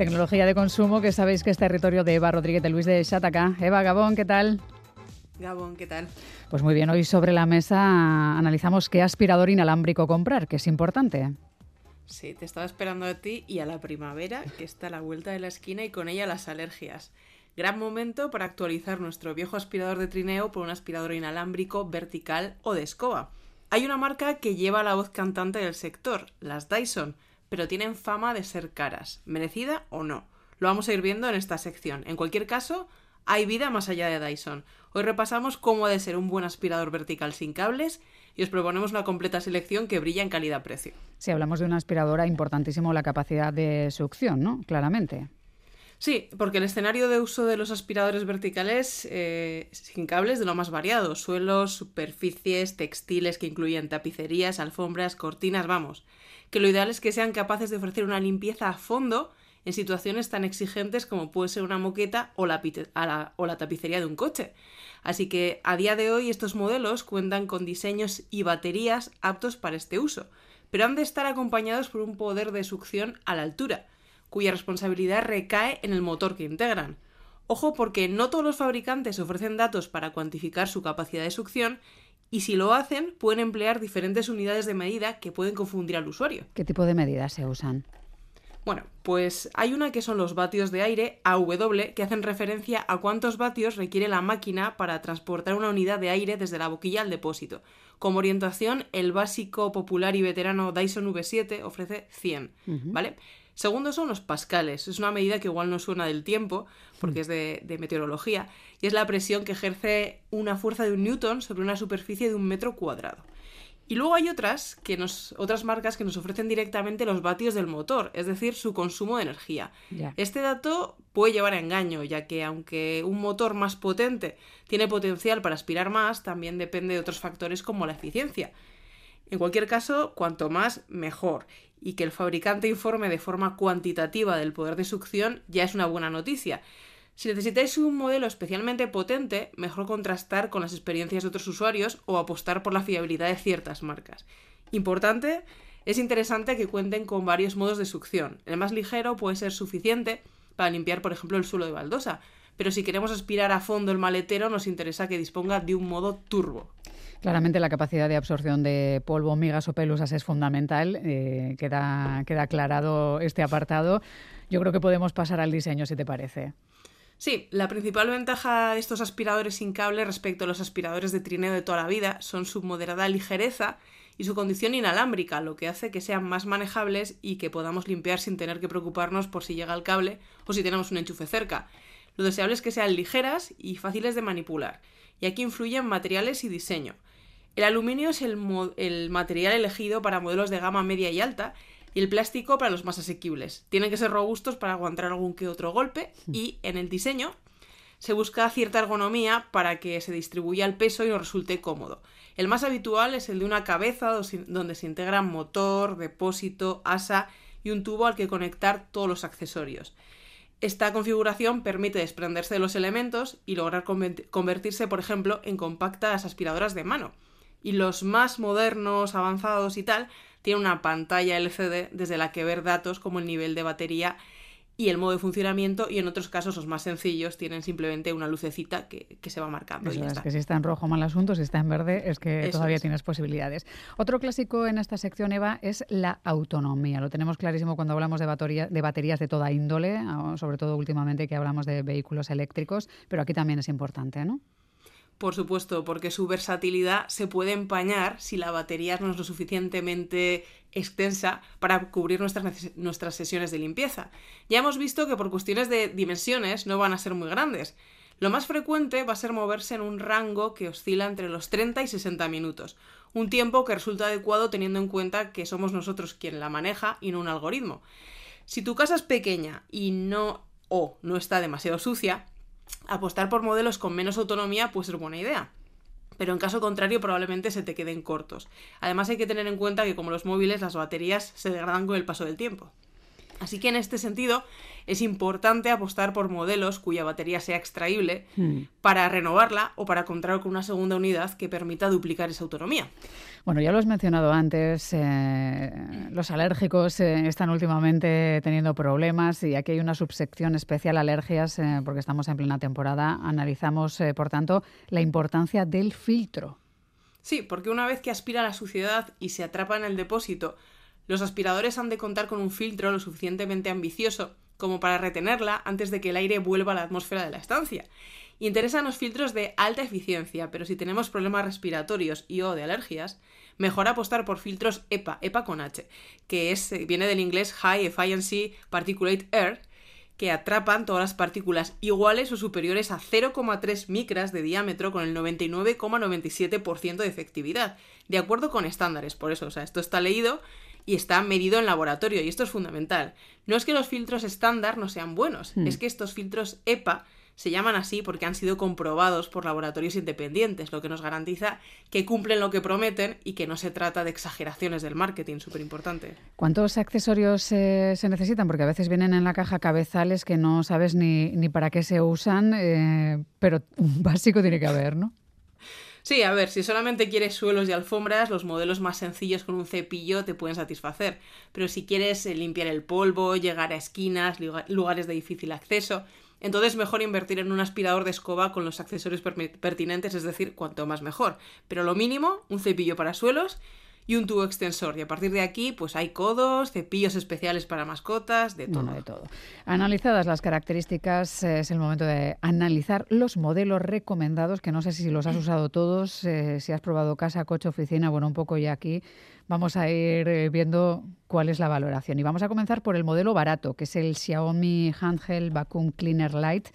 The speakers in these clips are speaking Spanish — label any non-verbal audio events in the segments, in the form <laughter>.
Tecnología de consumo, que sabéis que es territorio de Eva Rodríguez de Luis de Chataca. Eva Gabón, ¿qué tal? Gabón, ¿qué tal? Pues muy bien, hoy sobre la mesa analizamos qué aspirador inalámbrico comprar, que es importante. Sí, te estaba esperando a ti y a la primavera, que está a la vuelta de la esquina y con ella las alergias. Gran momento para actualizar nuestro viejo aspirador de trineo por un aspirador inalámbrico, vertical o de escoba. Hay una marca que lleva la voz cantante del sector, las Dyson, pero tienen fama de ser caras, merecida o no. Lo vamos a ir viendo en esta sección. En cualquier caso, hay vida más allá de Dyson. Hoy repasamos cómo ha de ser un buen aspirador vertical sin cables y os proponemos una completa selección que brilla en calidad-precio. Si hablamos de una aspiradora, importantísimo la capacidad de succión, ¿no? Claramente. Sí, porque el escenario de uso de los aspiradores verticales eh, sin cables de lo más variado. Suelos, superficies, textiles que incluyen tapicerías, alfombras, cortinas, vamos. Que lo ideal es que sean capaces de ofrecer una limpieza a fondo en situaciones tan exigentes como puede ser una moqueta o la, o la tapicería de un coche. Así que a día de hoy estos modelos cuentan con diseños y baterías aptos para este uso, pero han de estar acompañados por un poder de succión a la altura cuya responsabilidad recae en el motor que integran. Ojo porque no todos los fabricantes ofrecen datos para cuantificar su capacidad de succión y si lo hacen pueden emplear diferentes unidades de medida que pueden confundir al usuario. ¿Qué tipo de medidas se usan? Bueno, pues hay una que son los vatios de aire, AW, que hacen referencia a cuántos vatios requiere la máquina para transportar una unidad de aire desde la boquilla al depósito. Como orientación, el básico popular y veterano Dyson V7 ofrece 100, ¿vale? Segundo son los pascales. Es una medida que igual no suena del tiempo, porque hmm. es de, meteorología, y es la presión que ejerce una fuerza de un newton sobre una superficie de un metro cuadrado. Y luego hay otras, que nos, otras marcas que nos ofrecen directamente los vatios del motor, es decir, su consumo de energía. Este dato puede llevar a engaño, ya que aunque un motor más potente tiene potencial para aspirar más, también depende de otros factores como la eficiencia. En cualquier caso, cuanto más, mejor y que el fabricante informe de forma cuantitativa del poder de succión ya es una buena noticia. Si necesitáis un modelo especialmente potente, mejor contrastar con las experiencias de otros usuarios o apostar por la fiabilidad de ciertas marcas. Importante, es interesante que cuenten con varios modos de succión. El más ligero puede ser suficiente para limpiar, por ejemplo, el suelo de baldosa, pero si queremos aspirar a fondo el maletero nos interesa que disponga de un modo turbo. Claramente la capacidad de absorción de polvo, migas o pelusas es fundamental. Eh, queda, queda aclarado este apartado. Yo creo que podemos pasar al diseño, si te parece. Sí, la principal ventaja de estos aspiradores sin cable respecto a los aspiradores de trineo de toda la vida son su moderada ligereza y su condición inalámbrica, lo que hace que sean más manejables y que podamos limpiar sin tener que preocuparnos por si llega el cable o si tenemos un enchufe cerca. Lo deseable es que sean ligeras y fáciles de manipular, y aquí influyen materiales y diseño. El aluminio es el, material elegido para modelos de gama media y alta y el plástico para los más asequibles. Tienen que ser robustos para aguantar algún que otro golpe hmm. y en el diseño se busca cierta ergonomía para que se distribuya el peso y nos resulte cómodo. El más habitual es el de una cabeza donde se integran motor, depósito, asa y un tubo al que conectar todos los accesorios. Esta configuración permite desprenderse de los elementos y lograr convertirse, por ejemplo, en compactas aspiradoras de mano. Y los más modernos, avanzados y tal, tienen una pantalla LCD desde la que ver datos como el nivel de batería y el modo de funcionamiento y en otros casos los más sencillos tienen simplemente una lucecita que, se va marcando. es que si está en rojo mal asunto, si está en verde es que todavía tienes posibilidades. Otro clásico en esta sección, Eva, es la autonomía. Lo tenemos clarísimo cuando hablamos de, batería, de baterías de toda índole, sobre todo últimamente que hablamos de vehículos eléctricos, pero aquí también es importante, ¿no? Por supuesto, porque su versatilidad se puede empañar si la batería no es lo suficientemente extensa para cubrir nuestras, nuestras sesiones de limpieza. Ya hemos visto que por cuestiones de dimensiones no van a ser muy grandes. Lo más frecuente va a ser moverse en un rango que oscila entre los 30 y 60 minutos, un tiempo que resulta adecuado teniendo en cuenta que somos nosotros quien la maneja y no un algoritmo. Si tu casa es pequeña y no o no está demasiado sucia, apostar por modelos con menos autonomía puede ser buena idea. Pero en caso contrario probablemente se te queden cortos. Además hay que tener en cuenta que como los móviles las baterías se degradan con el paso del tiempo. Así que en este sentido es importante apostar por modelos cuya batería sea extraíble hmm. para renovarla o para contar con una segunda unidad que permita duplicar esa autonomía. Bueno, ya lo has mencionado antes, eh, los alérgicos eh, están últimamente teniendo problemas y aquí hay una subsección especial alergias eh, porque estamos en plena temporada. Analizamos, por tanto, la importancia del filtro. Sí, porque una vez que aspira la suciedad y se atrapa en el depósito, los aspiradores han de contar con un filtro lo suficientemente ambicioso como para retenerla antes de que el aire vuelva a la atmósfera de la estancia. interesan los filtros de alta eficiencia, pero si tenemos problemas respiratorios y o de alergias, mejor apostar por filtros EPA, EPA con H, que es, eh, viene del inglés High Efficiency Particulate Air, que atrapan todas las partículas iguales o superiores a 0,3 micras de diámetro con el 99,97% de efectividad, de acuerdo con estándares. Por eso, o sea, esto está leído y está medido en laboratorio, y esto es fundamental. No es que los filtros estándar no sean buenos, hmm. es que estos filtros EPA se llaman así porque han sido comprobados por laboratorios independientes, lo que nos garantiza que cumplen lo que prometen y que no se trata de exageraciones del marketing, súper importante. ¿Cuántos accesorios eh, se necesitan? Porque a veces vienen en la caja cabezales que no sabes ni, ni para qué se usan, eh, pero <laughs> un básico tiene que haber, ¿no? Sí, a ver, si solamente quieres suelos y alfombras, los modelos más sencillos con un cepillo te pueden satisfacer. Pero si quieres eh, limpiar el polvo, llegar a esquinas, lugares de difícil acceso, entonces mejor invertir en un aspirador de escoba con los accesorios pertinentes, es decir, cuanto más mejor. Pero lo mínimo, un cepillo para suelos y un tubo extensor. Y a partir de aquí, pues hay codos, cepillos especiales para mascotas, de todo. de todo. Analizadas las características, es el momento de analizar los modelos recomendados, que no sé si los has usado todos, eh, si has probado casa, coche, oficina, bueno, un poco ya aquí. Vamos a ir eh, viendo cuál es la valoración. Y vamos a comenzar por el modelo barato, que es el Xiaomi Handheld Vacuum Cleaner Lite.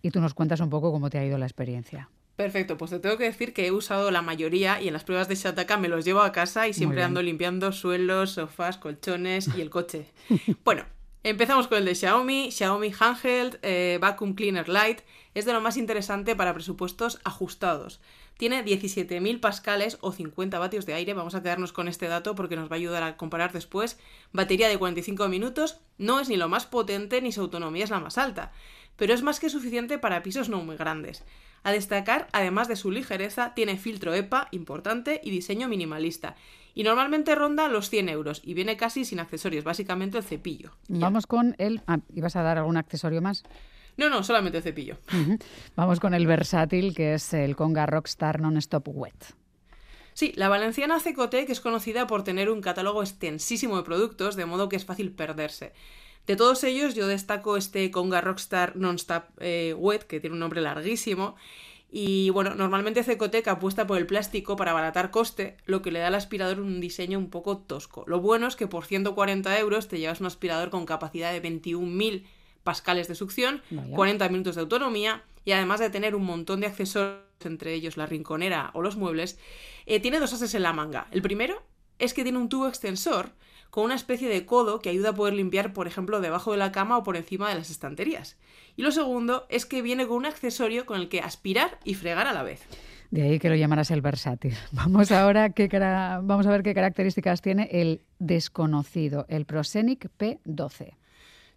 Y tú nos cuentas un poco cómo te ha ido la experiencia. Perfecto, pues te tengo que decir que he usado la mayoría y en las pruebas de Shataka me los llevo a casa y siempre ando limpiando suelos, sofás, colchones y el coche. <laughs> bueno, empezamos con el de Xiaomi, Xiaomi Handheld eh, Vacuum Cleaner Lite. Es de lo más interesante para presupuestos ajustados. Tiene 17.000 pascales o 50 vatios de aire. Vamos a quedarnos con este dato porque nos va a ayudar a comparar después. Batería de 45 minutos. No es ni lo más potente ni su autonomía es la más alta. Pero es más que suficiente para pisos no muy grandes. A destacar, además de su ligereza, tiene filtro EPA importante y diseño minimalista. Y normalmente ronda los 100 euros y viene casi sin accesorios, básicamente el cepillo. Vamos con el... Ah, ¿Ibas a dar algún accesorio más? No, no, solamente el cepillo. Vamos con el versátil, que es el Conga Rockstar Non-Stop Wet. Sí, la valenciana Cecotec es conocida por tener un catálogo extensísimo de productos, de modo que es fácil perderse. De todos ellos, yo destaco este Conga Rockstar Non-Stop eh, Wet, que tiene un nombre larguísimo. Y bueno, normalmente Cecotec apuesta por el plástico para abaratar coste, lo que le da al aspirador un diseño un poco tosco. Lo bueno es que por 140 euros te llevas un aspirador con capacidad de 21.000 pascales de succión, 40 minutos de autonomía y además de tener un montón de accesorios, entre ellos la rinconera o los muebles, eh, tiene dos ases en la manga. El primero es que tiene un tubo extensor con una especie de codo que ayuda a poder limpiar, por ejemplo, debajo de la cama o por encima de las estanterías. Y lo segundo es que viene con un accesorio con el que aspirar y fregar a la vez. De ahí que lo llamarás el versátil. <laughs> Vamos ahora vamos a ver qué características tiene el desconocido, el Prosenic P12.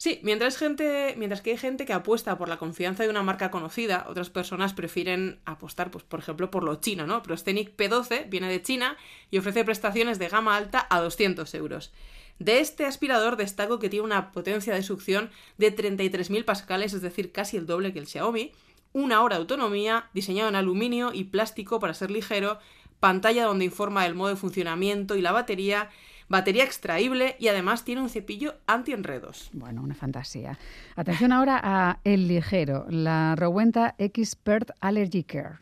Sí, mientras, gente, mientras que hay gente que apuesta por la confianza de una marca conocida, otras personas prefieren apostar, pues, por ejemplo, por lo chino, ¿no? Proscenic P12 viene de China y ofrece prestaciones de gama alta a 200 euros. De este aspirador destaco que tiene una potencia de succión de 33.000 pascales, es decir, casi el doble que el Xiaomi, una hora de autonomía, diseñado en aluminio y plástico para ser ligero, pantalla donde informa del modo de funcionamiento y la batería, batería extraíble y además tiene un cepillo anti-enredos. Bueno, una fantasía. Atención ahora a el ligero, la Rowenta Expert Allergy Care.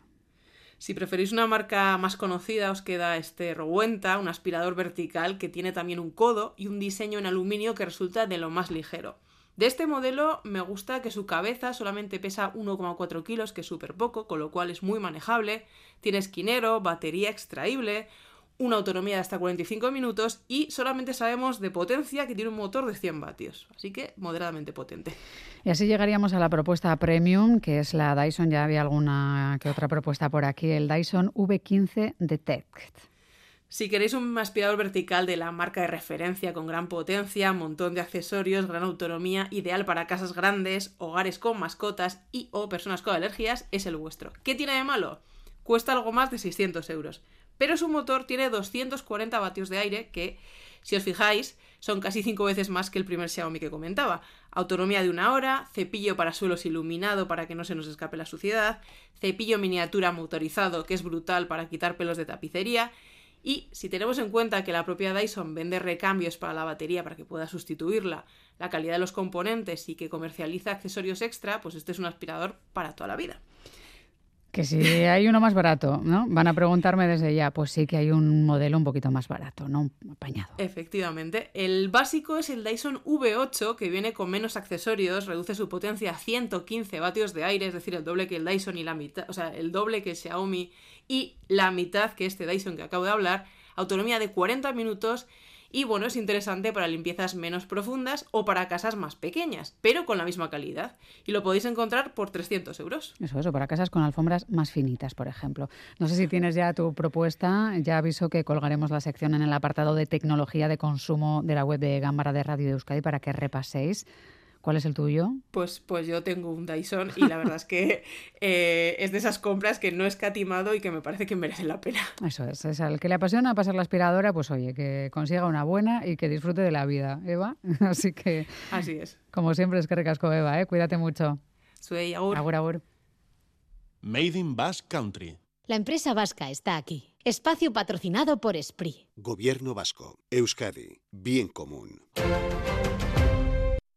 Si preferís una marca más conocida, os queda este Rowenta, un aspirador vertical que tiene también un codo y un diseño en aluminio que resulta de lo más ligero. De este modelo me gusta que su cabeza solamente pesa 1,4 kilos, que es súper poco, con lo cual es muy manejable. Tiene esquinero, batería extraíble, una autonomía de hasta 45 minutos y solamente sabemos de potencia que tiene un motor de 100 vatios, así que moderadamente potente. Y así llegaríamos a la propuesta premium, que es la Dyson, ya había alguna que otra propuesta por aquí, el Dyson V15 Detect. Si queréis un aspirador vertical de la marca de referencia con gran potencia, montón de accesorios, gran autonomía, ideal para casas grandes, hogares con mascotas y o personas con alergias, es el vuestro. ¿Qué tiene de malo? Cuesta algo más de 600 euros, pero su motor tiene 240 vatios de aire que, si os fijáis, son casi 5 veces más que el primer Xiaomi que comentaba. Autonomía de una hora, cepillo para suelos iluminado para que no se nos escape la suciedad, cepillo miniatura motorizado que es brutal para quitar pelos de tapicería, y si tenemos en cuenta que la propia Dyson vende recambios para la batería para que pueda sustituirla, la calidad de los componentes y que comercializa accesorios extra, pues este es un aspirador para toda la vida. Que si hay uno más barato, ¿no? Van a preguntarme desde ya, pues sí que hay un modelo un poquito más barato, ¿no? Apañado. Efectivamente. El básico es el Dyson V8, que viene con menos accesorios, reduce su potencia a 115 vatios de aire, es decir, el doble que el Dyson y la mitad, o sea, el doble que Xiaomi y la mitad que este Dyson que acabo de hablar, autonomía de 40 minutos y bueno, es interesante para limpiezas menos profundas o para casas más pequeñas, pero con la misma calidad. Y lo podéis encontrar por 300 euros. Eso, eso, para casas con alfombras más finitas, por ejemplo. No sé si tienes ya tu propuesta, ya aviso que colgaremos la sección en el apartado de tecnología de consumo de la web de Gámbara de Radio de Euskadi para que repaséis ¿Cuál es el tuyo? Pues, pues yo tengo un Dyson y la verdad es que <laughs> eh, es de esas compras que no he escatimado y que me parece que merece la pena. Eso es, es al que le apasiona pasar la aspiradora, pues oye, que consiga una buena y que disfrute de la vida, Eva. <laughs> Así que... Así es. Como siempre es que recasco, Eva, ¿eh? Cuídate mucho. Soy agur. Agur, agur. Made in Basque Country. La empresa vasca está aquí. Espacio patrocinado por Esprit. Gobierno vasco. Euskadi. Bien común.